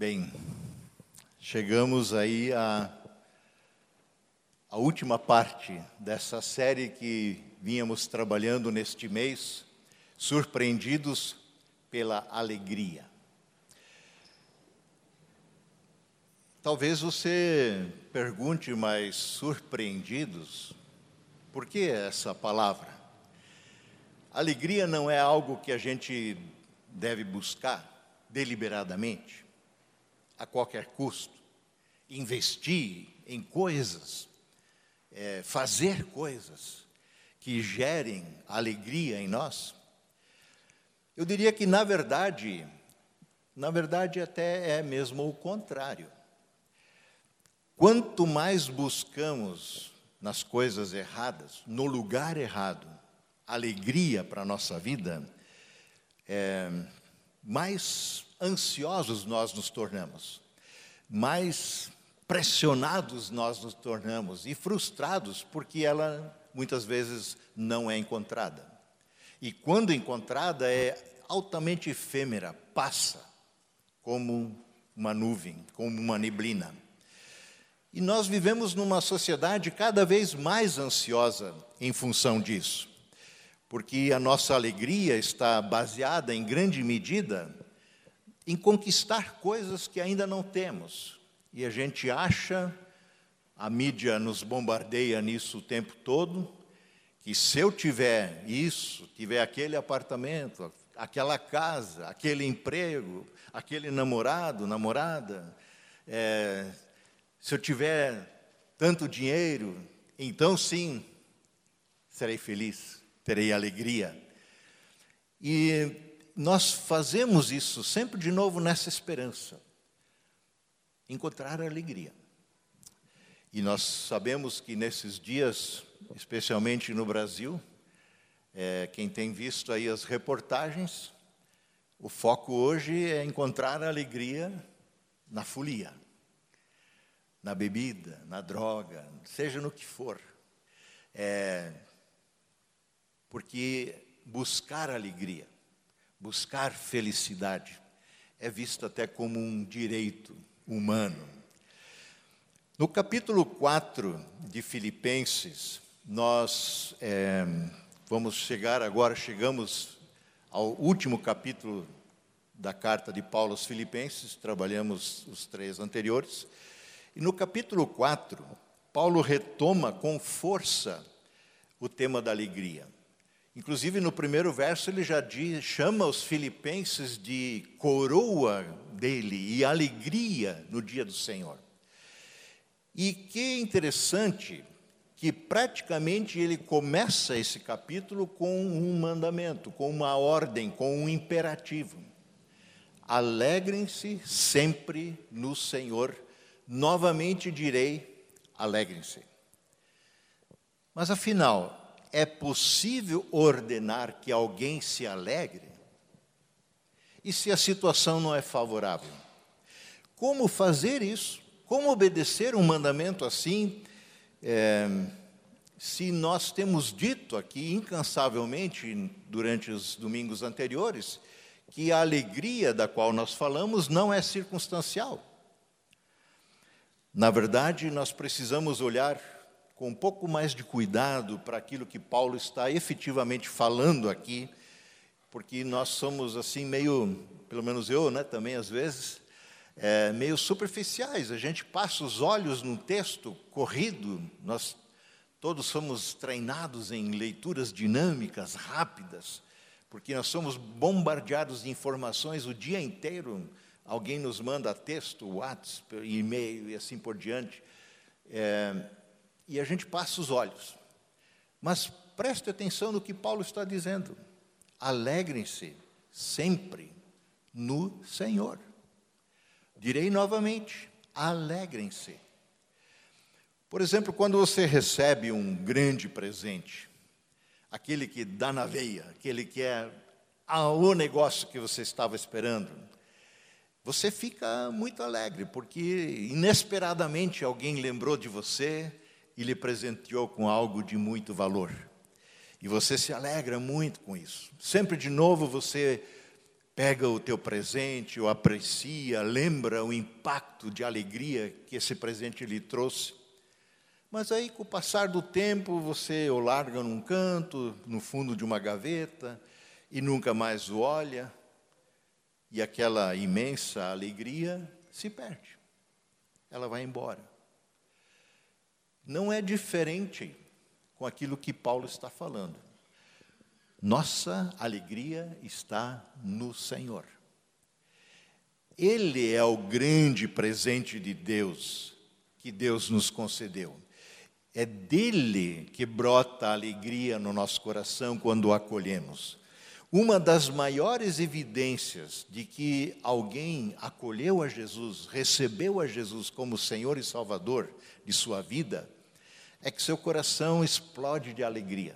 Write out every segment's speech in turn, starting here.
Bem, chegamos aí à, à última parte dessa série que vínhamos trabalhando neste mês, surpreendidos pela alegria. Talvez você pergunte, mas surpreendidos, por que essa palavra? Alegria não é algo que a gente deve buscar deliberadamente, a qualquer custo, investir em coisas, é, fazer coisas que gerem alegria em nós. Eu diria que, na verdade, na verdade, até é mesmo o contrário. Quanto mais buscamos nas coisas erradas, no lugar errado, alegria para a nossa vida, é, mais ansiosos nós nos tornamos, mais pressionados nós nos tornamos e frustrados porque ela muitas vezes não é encontrada. E quando encontrada é altamente efêmera, passa como uma nuvem, como uma neblina. E nós vivemos numa sociedade cada vez mais ansiosa em função disso, porque a nossa alegria está baseada em grande medida em conquistar coisas que ainda não temos. E a gente acha, a mídia nos bombardeia nisso o tempo todo, que se eu tiver isso, tiver aquele apartamento, aquela casa, aquele emprego, aquele namorado, namorada, é, se eu tiver tanto dinheiro, então sim, serei feliz, terei alegria. E nós fazemos isso sempre de novo nessa esperança, encontrar alegria. E nós sabemos que nesses dias, especialmente no Brasil, é, quem tem visto aí as reportagens, o foco hoje é encontrar alegria na folia na bebida, na droga, seja no que for. É, porque buscar alegria, buscar felicidade, é visto até como um direito humano. No capítulo 4 de Filipenses, nós é, vamos chegar agora, chegamos ao último capítulo da carta de Paulo aos Filipenses, trabalhamos os três anteriores. E no capítulo 4, Paulo retoma com força o tema da alegria. Inclusive, no primeiro verso, ele já diz, chama os filipenses de coroa dele e alegria no dia do Senhor. E que interessante que praticamente ele começa esse capítulo com um mandamento, com uma ordem, com um imperativo. Alegrem-se sempre no Senhor novamente direi: alegrem-se. Mas afinal, é possível ordenar que alguém se alegre? E se a situação não é favorável? Como fazer isso? Como obedecer um mandamento assim? É, se nós temos dito aqui incansavelmente durante os domingos anteriores que a alegria da qual nós falamos não é circunstancial. Na verdade, nós precisamos olhar com um pouco mais de cuidado para aquilo que Paulo está efetivamente falando aqui, porque nós somos assim meio, pelo menos eu, né, também às vezes, é, meio superficiais. A gente passa os olhos num texto corrido, nós todos somos treinados em leituras dinâmicas, rápidas, porque nós somos bombardeados de informações o dia inteiro. Alguém nos manda texto, WhatsApp, e-mail e assim por diante, é, e a gente passa os olhos. Mas preste atenção no que Paulo está dizendo. Alegrem-se sempre no Senhor. Direi novamente: alegrem-se. Por exemplo, quando você recebe um grande presente, aquele que dá na veia, aquele que é o negócio que você estava esperando, você fica muito alegre, porque inesperadamente alguém lembrou de você e lhe presenteou com algo de muito valor. E você se alegra muito com isso. Sempre de novo você pega o teu presente, o aprecia, lembra o impacto de alegria que esse presente lhe trouxe. Mas aí, com o passar do tempo, você o larga num canto, no fundo de uma gaveta, e nunca mais o olha, e aquela imensa alegria se perde. Ela vai embora. Não é diferente com aquilo que Paulo está falando. Nossa alegria está no Senhor. Ele é o grande presente de Deus que Deus nos concedeu. É dele que brota a alegria no nosso coração quando o acolhemos. Uma das maiores evidências de que alguém acolheu a Jesus, recebeu a Jesus como Senhor e Salvador de sua vida, é que seu coração explode de alegria.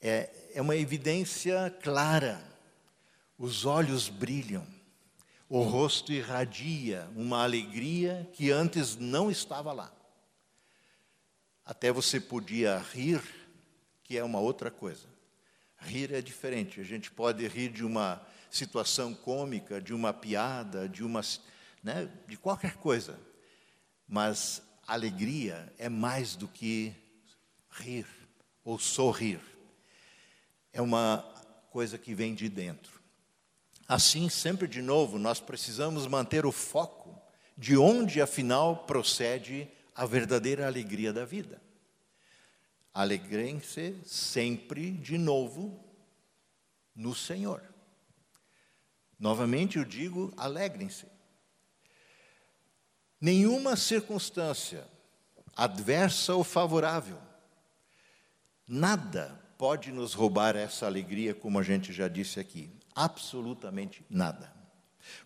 É, é uma evidência clara. Os olhos brilham, o rosto irradia uma alegria que antes não estava lá. Até você podia rir, que é uma outra coisa. Rir é diferente. A gente pode rir de uma situação cômica, de uma piada, de uma, né, de qualquer coisa. Mas alegria é mais do que rir ou sorrir é uma coisa que vem de dentro. Assim, sempre de novo, nós precisamos manter o foco de onde, afinal, procede a verdadeira alegria da vida. Alegrem-se sempre de novo no Senhor. Novamente eu digo, alegrem-se. Nenhuma circunstância, adversa ou favorável, nada pode nos roubar essa alegria, como a gente já disse aqui? Absolutamente nada.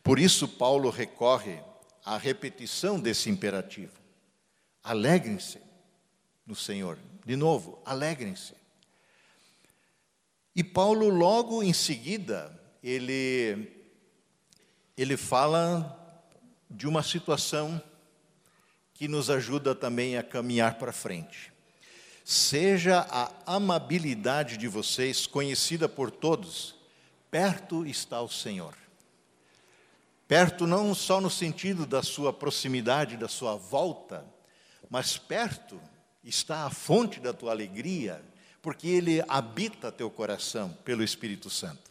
Por isso, Paulo recorre à repetição desse imperativo. Alegrem-se no Senhor. De novo, alegrem-se. E Paulo, logo em seguida, ele, ele fala de uma situação que nos ajuda também a caminhar para frente. Seja a amabilidade de vocês conhecida por todos, perto está o Senhor. Perto não só no sentido da sua proximidade, da sua volta, mas perto está a fonte da tua alegria, porque ele habita teu coração pelo Espírito Santo.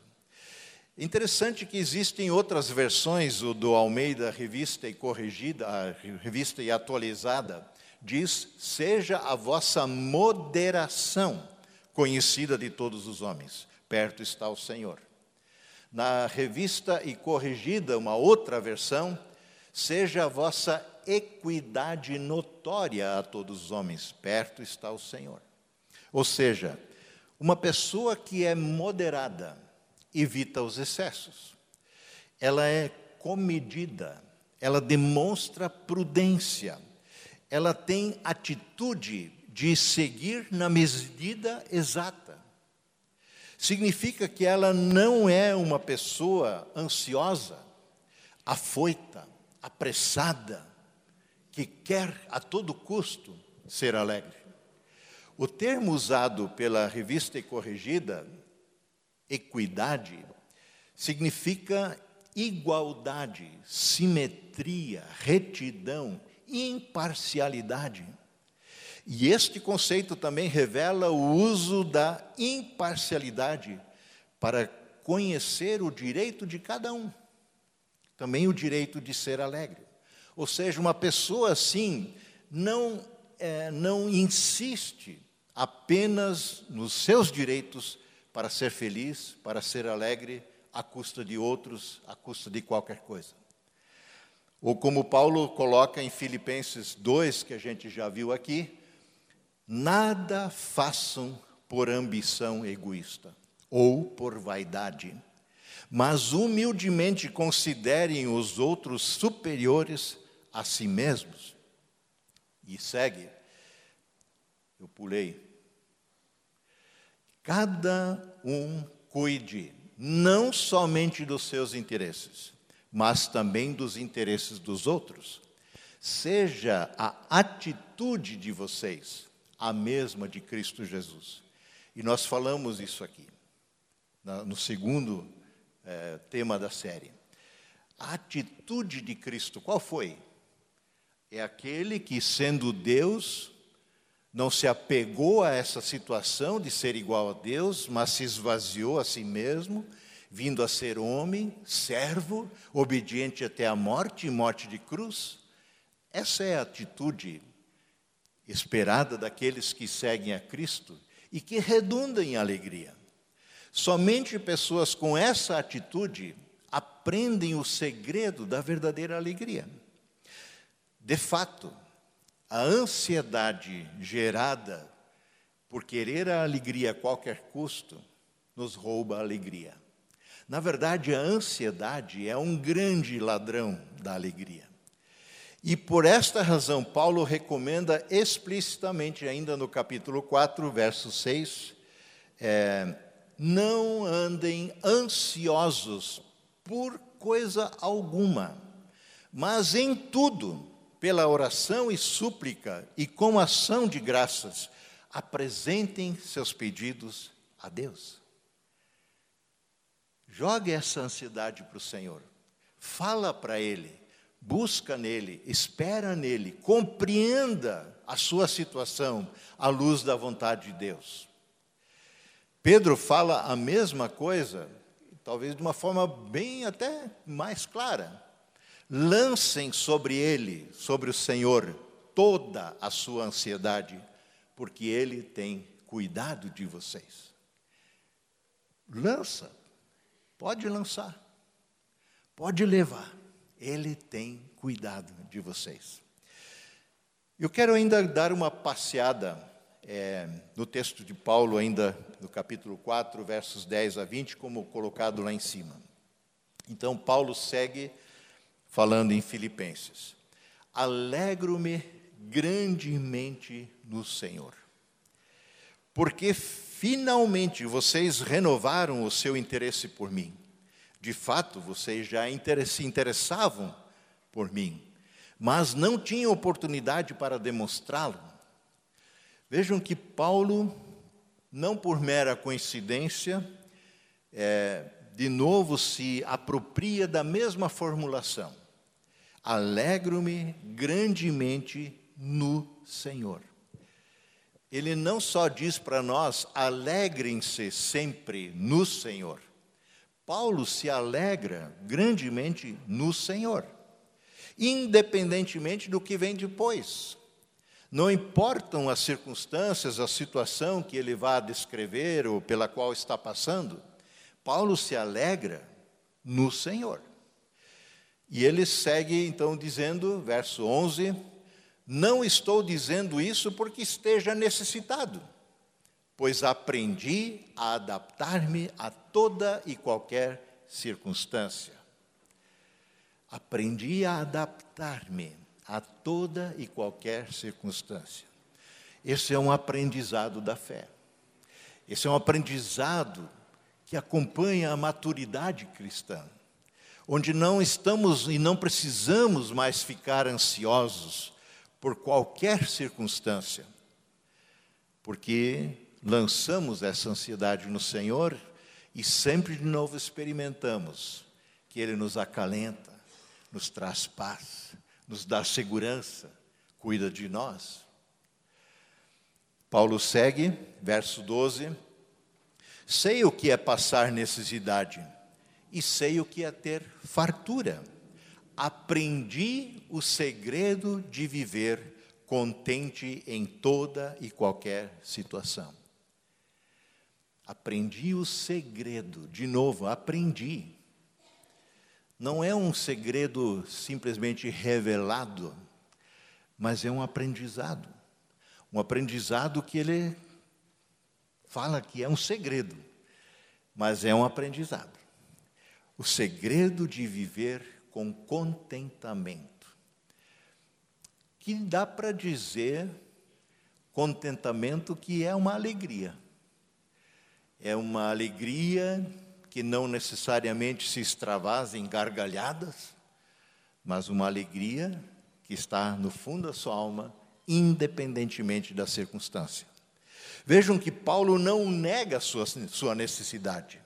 Interessante que existem outras versões o do Almeida Revista e Corrigida, Revista e Atualizada, diz: seja a vossa moderação conhecida de todos os homens. Perto está o Senhor. Na revista e corrigida, uma outra versão, seja a vossa equidade notória a todos os homens. Perto está o Senhor. Ou seja, uma pessoa que é moderada evita os excessos. Ela é comedida, ela demonstra prudência ela tem atitude de seguir na medida exata. Significa que ela não é uma pessoa ansiosa, afoita, apressada, que quer a todo custo ser alegre. O termo usado pela revista e corrigida, equidade, significa igualdade, simetria, retidão, imparcialidade. E este conceito também revela o uso da imparcialidade para conhecer o direito de cada um, também o direito de ser alegre. Ou seja, uma pessoa assim não, é, não insiste apenas nos seus direitos para ser feliz, para ser alegre, à custa de outros, à custa de qualquer coisa. Ou como Paulo coloca em Filipenses 2, que a gente já viu aqui, nada façam por ambição egoísta ou por vaidade, mas humildemente considerem os outros superiores a si mesmos. E segue, eu pulei. Cada um cuide não somente dos seus interesses, mas também dos interesses dos outros. Seja a atitude de vocês a mesma de Cristo Jesus. E nós falamos isso aqui, no segundo é, tema da série. A atitude de Cristo, qual foi? É aquele que, sendo Deus, não se apegou a essa situação de ser igual a Deus, mas se esvaziou a si mesmo, vindo a ser homem, servo, obediente até a morte e morte de cruz. Essa é a atitude esperada daqueles que seguem a Cristo e que redunda em alegria. Somente pessoas com essa atitude aprendem o segredo da verdadeira alegria. De fato, a ansiedade gerada por querer a alegria a qualquer custo nos rouba a alegria. Na verdade, a ansiedade é um grande ladrão da alegria. E por esta razão, Paulo recomenda explicitamente, ainda no capítulo 4, verso 6, é, não andem ansiosos por coisa alguma, mas em tudo, pela oração e súplica e com ação de graças, apresentem seus pedidos a Deus. Jogue essa ansiedade para o Senhor, fala para Ele, busca nele, espera nele, compreenda a sua situação à luz da vontade de Deus. Pedro fala a mesma coisa, talvez de uma forma bem até mais clara. Lancem sobre ele, sobre o Senhor, toda a sua ansiedade, porque ele tem cuidado de vocês. Lança, pode lançar, pode levar. Ele tem cuidado de vocês. Eu quero ainda dar uma passeada é, no texto de Paulo, ainda no capítulo 4, versos 10 a 20, como colocado lá em cima. Então, Paulo segue falando em Filipenses: Alegro-me grandemente no Senhor, porque finalmente vocês renovaram o seu interesse por mim. De fato, vocês já se interessavam por mim, mas não tinham oportunidade para demonstrá-lo. Vejam que Paulo, não por mera coincidência, é, de novo se apropria da mesma formulação. Alegro-me grandemente no Senhor. Ele não só diz para nós, alegrem-se sempre no Senhor. Paulo se alegra grandemente no Senhor, independentemente do que vem depois. Não importam as circunstâncias, a situação que ele vá descrever ou pela qual está passando, Paulo se alegra no Senhor. E ele segue então dizendo, verso 11: Não estou dizendo isso porque esteja necessitado pois aprendi a adaptar-me a toda e qualquer circunstância. Aprendi a adaptar-me a toda e qualquer circunstância. Esse é um aprendizado da fé. Esse é um aprendizado que acompanha a maturidade cristã, onde não estamos e não precisamos mais ficar ansiosos por qualquer circunstância, porque lançamos essa ansiedade no Senhor e sempre de novo experimentamos que Ele nos acalenta, nos traz paz, nos dá segurança, cuida de nós. Paulo segue, verso 12: Sei o que é passar necessidade e sei o que é ter fartura. Aprendi o segredo de viver contente em toda e qualquer situação. Aprendi o segredo, de novo, aprendi. Não é um segredo simplesmente revelado, mas é um aprendizado. Um aprendizado que ele fala que é um segredo, mas é um aprendizado. O segredo de viver com contentamento. Que dá para dizer contentamento que é uma alegria é uma alegria que não necessariamente se extravasa em gargalhadas, mas uma alegria que está no fundo da sua alma, independentemente da circunstância. Vejam que Paulo não nega sua, sua necessidade.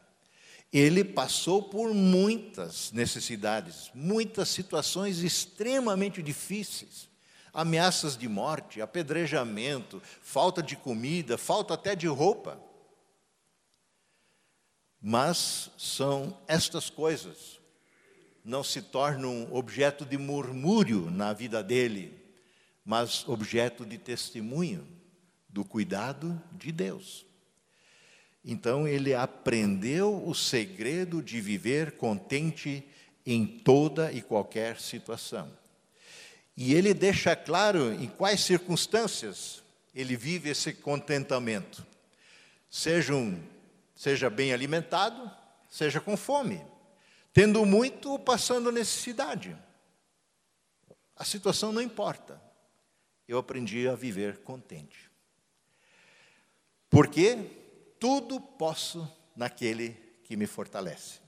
Ele passou por muitas necessidades, muitas situações extremamente difíceis ameaças de morte, apedrejamento, falta de comida, falta até de roupa. Mas são estas coisas, não se tornam objeto de murmúrio na vida dele, mas objeto de testemunho do cuidado de Deus. Então ele aprendeu o segredo de viver contente em toda e qualquer situação. E ele deixa claro em quais circunstâncias ele vive esse contentamento. Seja, um, seja bem alimentado, seja com fome, tendo muito ou passando necessidade. A situação não importa. Eu aprendi a viver contente. Porque tudo posso naquele que me fortalece.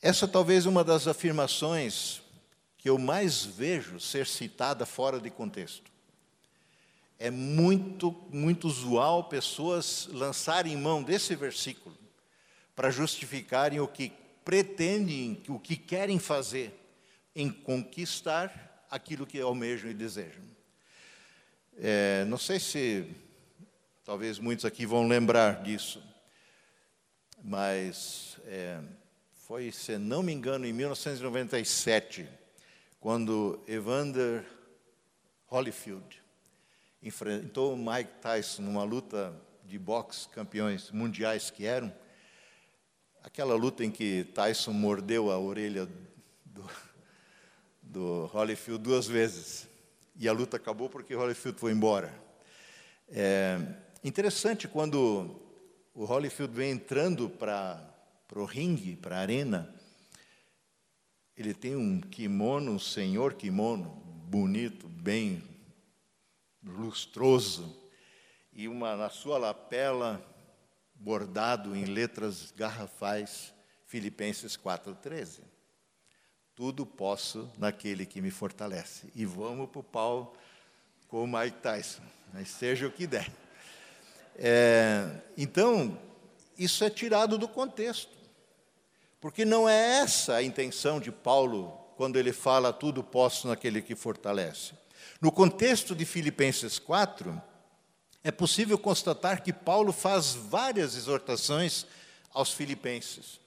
Essa talvez uma das afirmações que eu mais vejo ser citada fora de contexto. É muito, muito usual pessoas lançarem mão desse versículo para justificarem o que pretendem, o que querem fazer em conquistar aquilo que almejam e desejam. É, não sei se, talvez muitos aqui vão lembrar disso, mas é, foi, se não me engano, em 1997 quando Evander Holyfield enfrentou Mike Tyson numa luta de boxe campeões mundiais que eram, aquela luta em que Tyson mordeu a orelha do, do Holyfield duas vezes. E a luta acabou porque Holyfield foi embora. É interessante quando o Holyfield vem entrando para o ringue, para a arena, ele tem um kimono, um senhor kimono, bonito, bem lustroso, e uma na sua lapela bordado em letras garrafais, Filipenses 4:13. Tudo posso naquele que me fortalece. E vamos para o pau com o Mike Tyson, mas seja o que der. É, então, isso é tirado do contexto. Porque não é essa a intenção de Paulo quando ele fala tudo posso naquele que fortalece. No contexto de Filipenses 4, é possível constatar que Paulo faz várias exortações aos filipenses.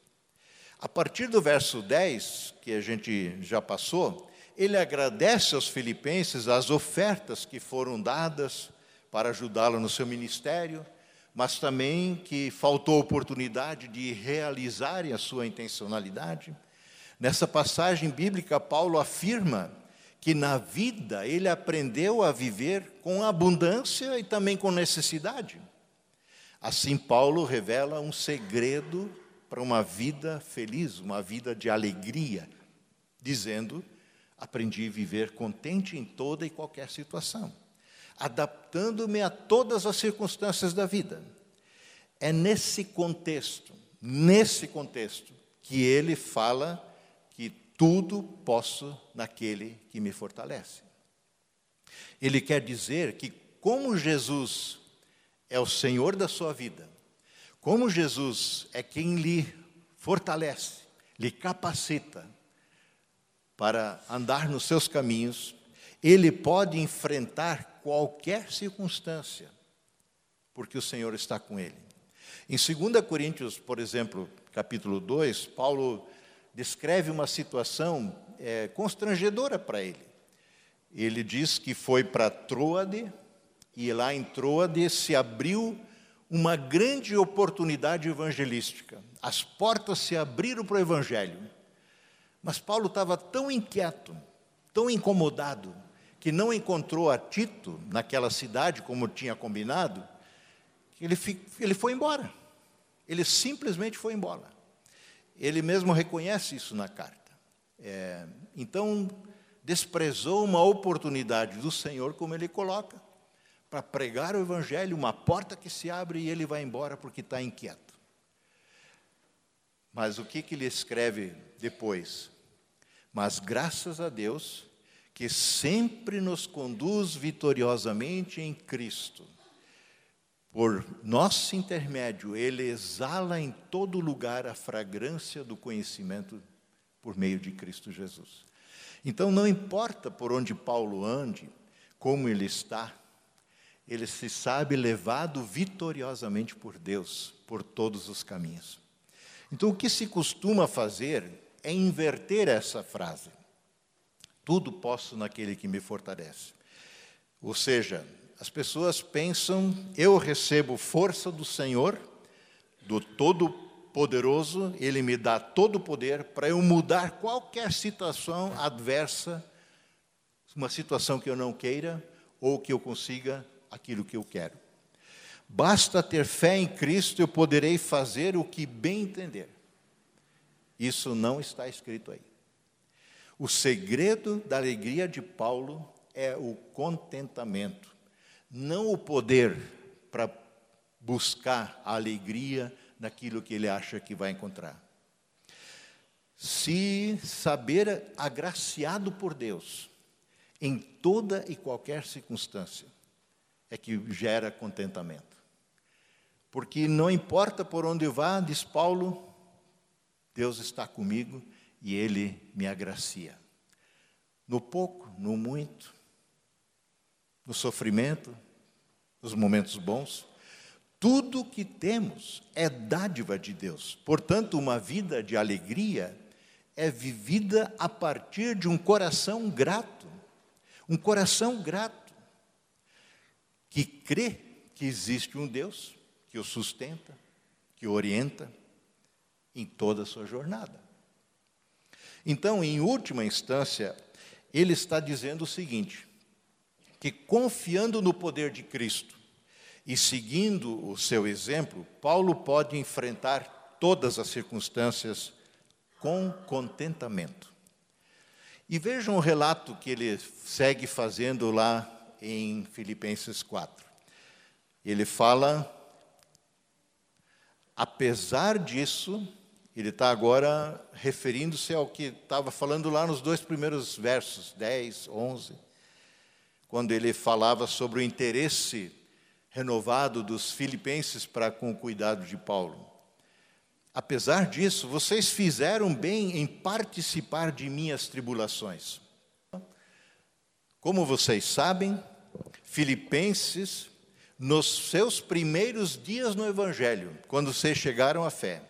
A partir do verso 10, que a gente já passou, ele agradece aos filipenses as ofertas que foram dadas para ajudá-lo no seu ministério, mas também que faltou oportunidade de realizarem a sua intencionalidade. Nessa passagem bíblica, Paulo afirma que na vida ele aprendeu a viver com abundância e também com necessidade. Assim, Paulo revela um segredo para uma vida feliz, uma vida de alegria, dizendo: aprendi a viver contente em toda e qualquer situação adaptando-me a todas as circunstâncias da vida. É nesse contexto, nesse contexto, que ele fala que tudo posso naquele que me fortalece. Ele quer dizer que, como Jesus é o Senhor da sua vida, como Jesus é quem lhe fortalece, lhe capacita para andar nos seus caminhos, ele pode enfrentar qualquer circunstância, porque o Senhor está com ele. Em 2 Coríntios, por exemplo, capítulo 2, Paulo descreve uma situação é, constrangedora para ele. Ele diz que foi para Troade, e lá em Troade se abriu uma grande oportunidade evangelística. As portas se abriram para o evangelho. Mas Paulo estava tão inquieto, tão incomodado, que não encontrou a Tito naquela cidade como tinha combinado, ele, ele foi embora. Ele simplesmente foi embora. Ele mesmo reconhece isso na carta. É, então, desprezou uma oportunidade do Senhor, como ele coloca, para pregar o Evangelho, uma porta que se abre e ele vai embora porque está inquieto. Mas o que, que ele escreve depois? Mas graças a Deus, que sempre nos conduz vitoriosamente em Cristo. por nosso intermédio, ele exala em todo lugar a fragrância do conhecimento por meio de Cristo Jesus. Então, não importa por onde Paulo ande, como ele está, ele se sabe levado vitoriosamente por Deus por todos os caminhos. Então, o que se costuma fazer é inverter essa frase. Tudo posso naquele que me fortalece. Ou seja, as pessoas pensam, eu recebo força do Senhor, do Todo-Poderoso, Ele me dá todo o poder para eu mudar qualquer situação adversa, uma situação que eu não queira, ou que eu consiga aquilo que eu quero. Basta ter fé em Cristo, eu poderei fazer o que bem entender. Isso não está escrito aí. O segredo da alegria de Paulo é o contentamento não o poder para buscar a alegria naquilo que ele acha que vai encontrar. Se saber agraciado por Deus em toda e qualquer circunstância, é que gera contentamento. Porque não importa por onde vá, diz Paulo, Deus está comigo e Ele me agracia. No pouco, no muito, no sofrimento, nos momentos bons. Tudo que temos é dádiva de Deus. Portanto, uma vida de alegria é vivida a partir de um coração grato. Um coração grato que crê que existe um Deus que o sustenta, que o orienta em toda a sua jornada. Então, em última instância, ele está dizendo o seguinte: que confiando no poder de Cristo e seguindo o seu exemplo, Paulo pode enfrentar todas as circunstâncias com contentamento. E vejam o relato que ele segue fazendo lá em Filipenses 4. Ele fala, apesar disso, ele está agora referindo-se ao que estava falando lá nos dois primeiros versos, 10, 11 quando ele falava sobre o interesse renovado dos filipenses para com o cuidado de Paulo. Apesar disso, vocês fizeram bem em participar de minhas tribulações. Como vocês sabem, Filipenses, nos seus primeiros dias no Evangelho, quando vocês chegaram à fé,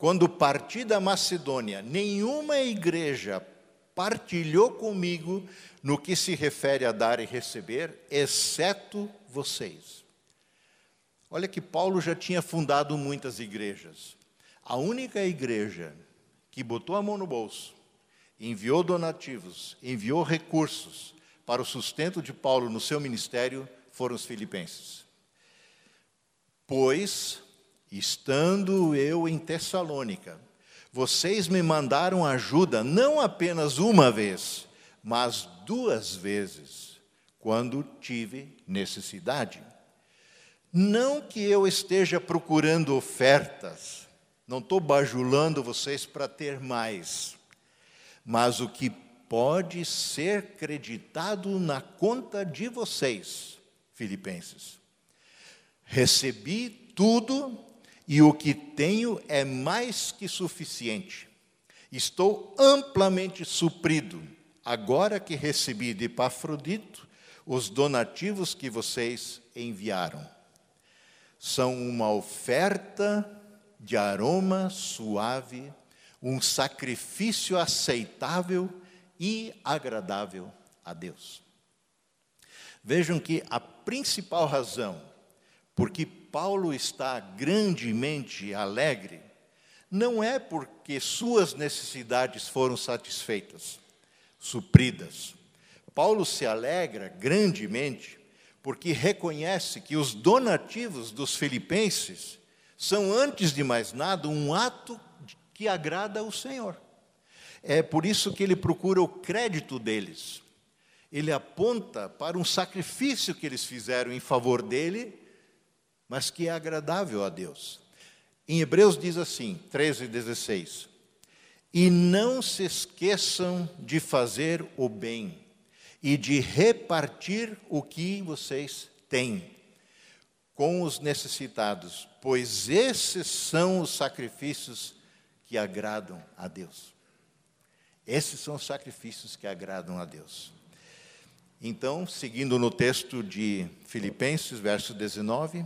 quando parti da Macedônia, nenhuma igreja partilhou comigo no que se refere a dar e receber, exceto vocês. Olha que Paulo já tinha fundado muitas igrejas. A única igreja que botou a mão no bolso, enviou donativos, enviou recursos para o sustento de Paulo no seu ministério foram os filipenses. Pois, estando eu em Tessalônica, vocês me mandaram ajuda não apenas uma vez, mas duas vezes, quando tive necessidade. Não que eu esteja procurando ofertas, não estou bajulando vocês para ter mais, mas o que pode ser creditado na conta de vocês, Filipenses. Recebi tudo e o que tenho é mais que suficiente. Estou amplamente suprido agora que recebi de Epafrodito os donativos que vocês enviaram. São uma oferta de aroma suave, um sacrifício aceitável e agradável a Deus. Vejam que a principal razão por que Paulo está grandemente alegre não é porque suas necessidades foram satisfeitas supridas. Paulo se alegra grandemente porque reconhece que os donativos dos filipenses são, antes de mais nada, um ato que agrada ao Senhor. É por isso que ele procura o crédito deles. Ele aponta para um sacrifício que eles fizeram em favor dele, mas que é agradável a Deus. Em Hebreus diz assim, 13 e 16: e não se esqueçam de fazer o bem e de repartir o que vocês têm, com os necessitados, pois esses são os sacrifícios que agradam a Deus. Esses são os sacrifícios que agradam a Deus. Então, seguindo no texto de Filipenses, verso 19,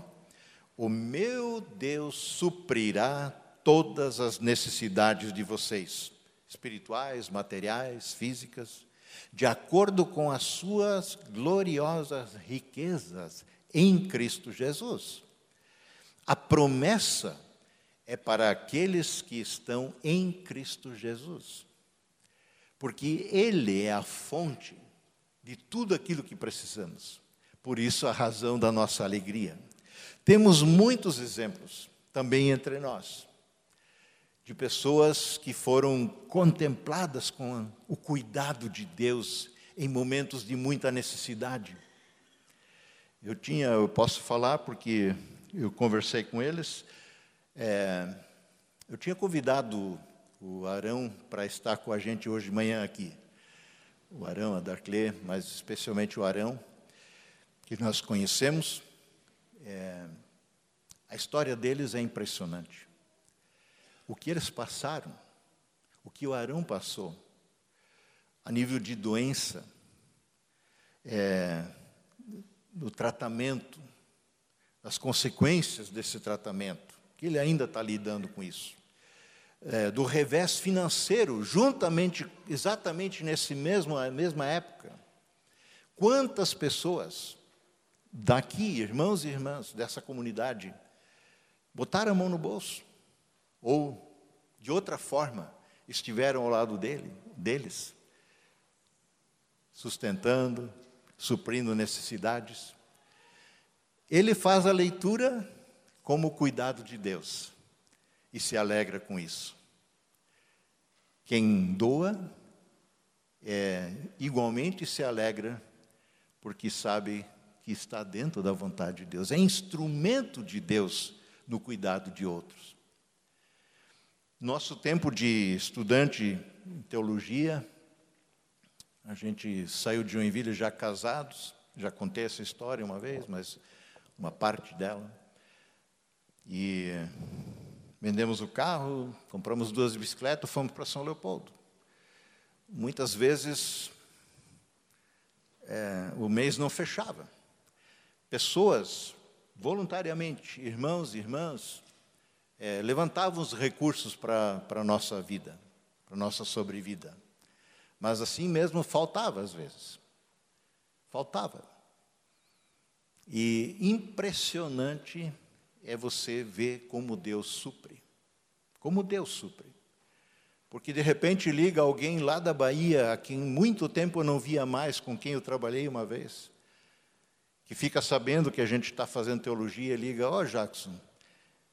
o meu Deus suprirá todas as necessidades de vocês, espirituais, materiais, físicas, de acordo com as suas gloriosas riquezas em Cristo Jesus. A promessa é para aqueles que estão em Cristo Jesus, porque Ele é a fonte de tudo aquilo que precisamos. Por isso, a razão da nossa alegria. Temos muitos exemplos também entre nós, de pessoas que foram contempladas com o cuidado de Deus em momentos de muita necessidade. Eu tinha, eu posso falar porque eu conversei com eles. É, eu tinha convidado o Arão para estar com a gente hoje de manhã aqui. O Arão, a Darclé, mas especialmente o Arão, que nós conhecemos. É, a história deles é impressionante. O que eles passaram, o que o Arão passou, a nível de doença, é, do tratamento, das consequências desse tratamento, que ele ainda está lidando com isso. É, do revés financeiro, juntamente, exatamente nesse mesmo mesma época. Quantas pessoas daqui, irmãos e irmãs dessa comunidade, botaram a mão no bolso ou de outra forma estiveram ao lado dele, deles, sustentando, suprindo necessidades. Ele faz a leitura como cuidado de Deus e se alegra com isso. Quem doa é, igualmente se alegra porque sabe que está dentro da vontade de Deus, é instrumento de Deus no cuidado de outros. Nosso tempo de estudante em teologia, a gente saiu de Joinville já casados, já contei essa história uma vez, mas uma parte dela. E vendemos o carro, compramos duas bicicletas, fomos para São Leopoldo. Muitas vezes é, o mês não fechava. Pessoas, voluntariamente, irmãos e irmãs, é, levantavam os recursos para a nossa vida, para a nossa sobrevida. Mas assim mesmo faltava às vezes. Faltava. E impressionante é você ver como Deus supre. Como Deus supre. Porque de repente liga alguém lá da Bahia, a quem muito tempo eu não via mais, com quem eu trabalhei uma vez, que fica sabendo que a gente está fazendo teologia, liga: Ó, oh, Jackson,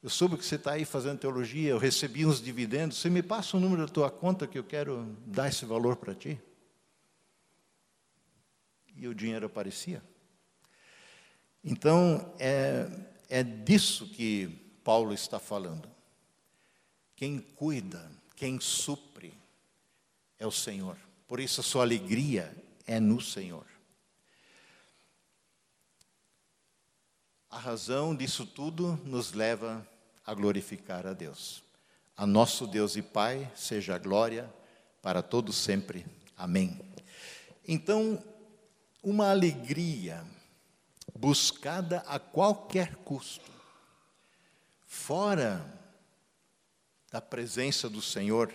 eu soube que você está aí fazendo teologia, eu recebi uns dividendos, você me passa o número da tua conta que eu quero dar esse valor para ti? E o dinheiro aparecia. Então, é, é disso que Paulo está falando. Quem cuida, quem supre, é o Senhor. Por isso a sua alegria é no Senhor. A razão disso tudo nos leva a glorificar a Deus. A nosso Deus e Pai seja a glória para todos sempre. Amém. Então, uma alegria buscada a qualquer custo, fora da presença do Senhor,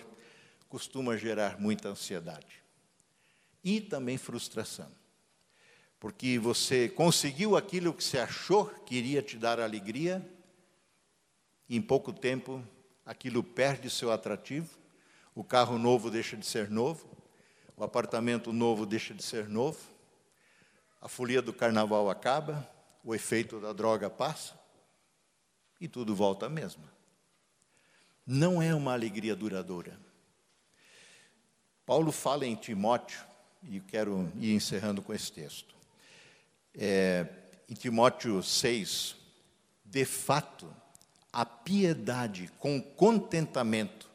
costuma gerar muita ansiedade e também frustração. Porque você conseguiu aquilo que você achou que iria te dar alegria, e em pouco tempo aquilo perde seu atrativo, o carro novo deixa de ser novo, o apartamento novo deixa de ser novo, a folia do carnaval acaba, o efeito da droga passa e tudo volta à mesma. Não é uma alegria duradoura. Paulo fala em Timóteo, e quero ir encerrando com esse texto. É, em Timóteo 6, de fato, a piedade com contentamento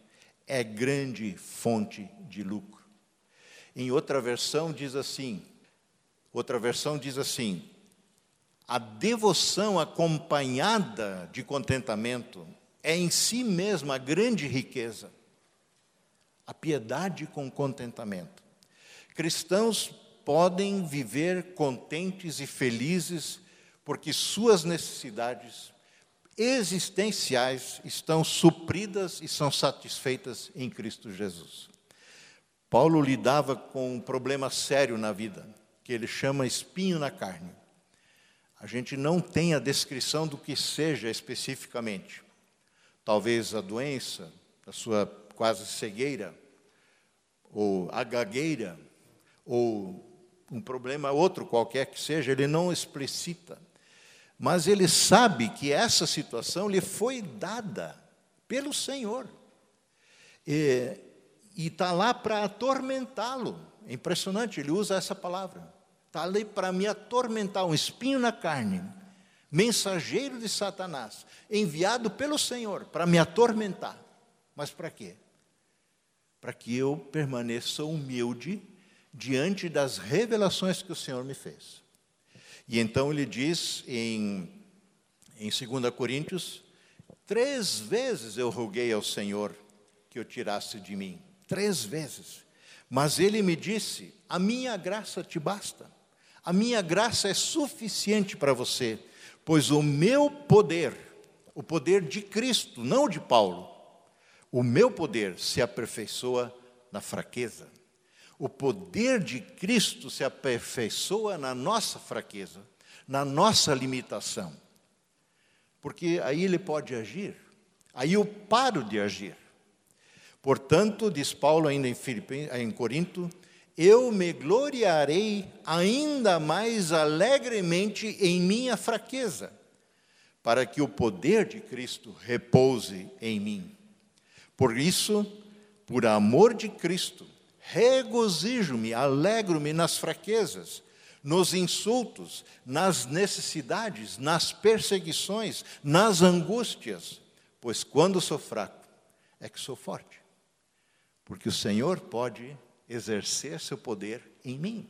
é grande fonte de lucro. Em outra versão diz assim: outra versão diz assim: A devoção acompanhada de contentamento é em si mesma grande riqueza. A piedade com contentamento. Cristãos podem viver contentes e felizes porque suas necessidades existenciais estão supridas e são satisfeitas em Cristo Jesus. Paulo lidava com um problema sério na vida, que ele chama espinho na carne. A gente não tem a descrição do que seja especificamente. Talvez a doença, a sua quase cegueira, ou a gagueira, ou um problema outro qualquer que seja, ele não explicita. Mas ele sabe que essa situação lhe foi dada pelo Senhor. E está lá para atormentá-lo. É impressionante, ele usa essa palavra. Está ali para me atormentar, um espinho na carne, mensageiro de Satanás, enviado pelo Senhor para me atormentar. Mas para quê? Para que eu permaneça humilde diante das revelações que o Senhor me fez. E então ele diz em, em 2 Coríntios: três vezes eu roguei ao Senhor que o tirasse de mim. Três vezes. Mas ele me disse: a minha graça te basta. A minha graça é suficiente para você, pois o meu poder, o poder de Cristo, não de Paulo, o meu poder se aperfeiçoa na fraqueza. O poder de Cristo se aperfeiçoa na nossa fraqueza, na nossa limitação. Porque aí ele pode agir, aí eu paro de agir. Portanto, diz Paulo ainda em, em Corinto, eu me gloriarei ainda mais alegremente em minha fraqueza, para que o poder de Cristo repouse em mim. Por isso, por amor de Cristo, regozijo-me, alegro-me nas fraquezas, nos insultos, nas necessidades, nas perseguições, nas angústias, pois quando sou fraco é que sou forte, porque o Senhor pode exercer seu poder em mim.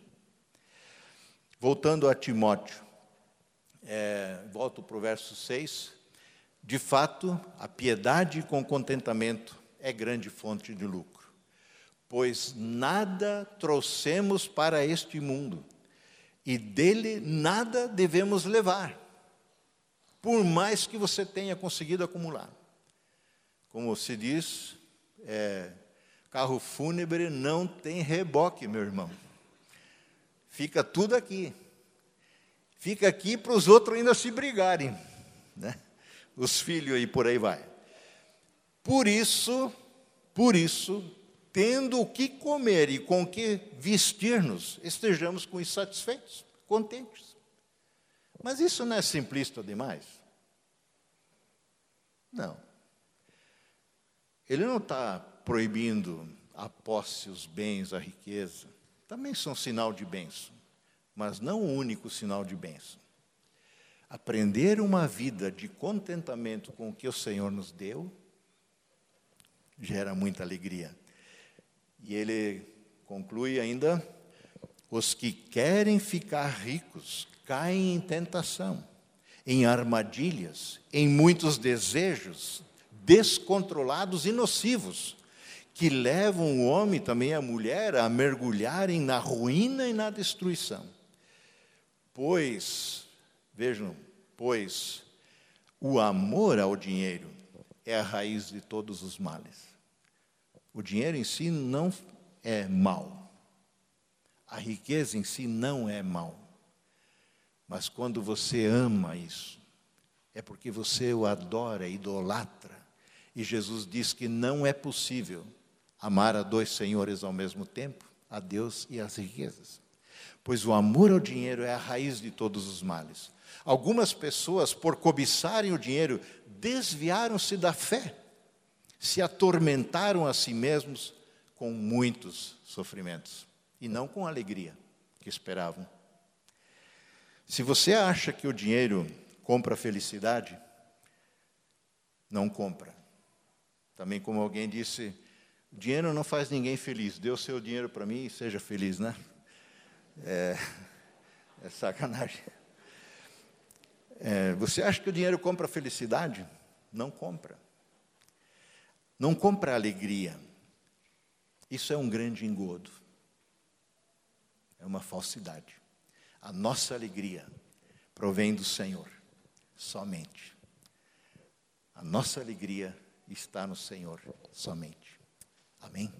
Voltando a Timóteo, é, volto para o verso 6. De fato, a piedade com contentamento é grande fonte de lucro pois nada trouxemos para este mundo e dele nada devemos levar, por mais que você tenha conseguido acumular. Como se diz, é, carro fúnebre não tem reboque, meu irmão. Fica tudo aqui. Fica aqui para os outros ainda se brigarem, né? Os filhos aí por aí vai. Por isso, por isso, tendo o que comer e com o que vestir-nos, estejamos com insatisfeitos, contentes. Mas isso não é simplista demais? Não. Ele não está proibindo a posse, os bens, a riqueza. Também são sinal de bênção, mas não o único sinal de bênção. Aprender uma vida de contentamento com o que o Senhor nos deu gera muita alegria. E ele conclui ainda: os que querem ficar ricos caem em tentação, em armadilhas, em muitos desejos descontrolados e nocivos, que levam o homem também a mulher a mergulharem na ruína e na destruição. Pois, vejam, pois o amor ao dinheiro é a raiz de todos os males. O dinheiro em si não é mal. A riqueza em si não é mal. Mas quando você ama isso, é porque você o adora, idolatra. E Jesus diz que não é possível amar a dois senhores ao mesmo tempo, a Deus e as riquezas. Pois o amor ao dinheiro é a raiz de todos os males. Algumas pessoas, por cobiçarem o dinheiro, desviaram-se da fé se atormentaram a si mesmos com muitos sofrimentos e não com a alegria que esperavam. Se você acha que o dinheiro compra felicidade, não compra. Também, como alguém disse, dinheiro não faz ninguém feliz. Dê o seu dinheiro para mim e seja feliz, né? É, é sacanagem. É, você acha que o dinheiro compra felicidade? Não compra. Não compra alegria. Isso é um grande engodo. É uma falsidade. A nossa alegria provém do Senhor, somente. A nossa alegria está no Senhor, somente. Amém?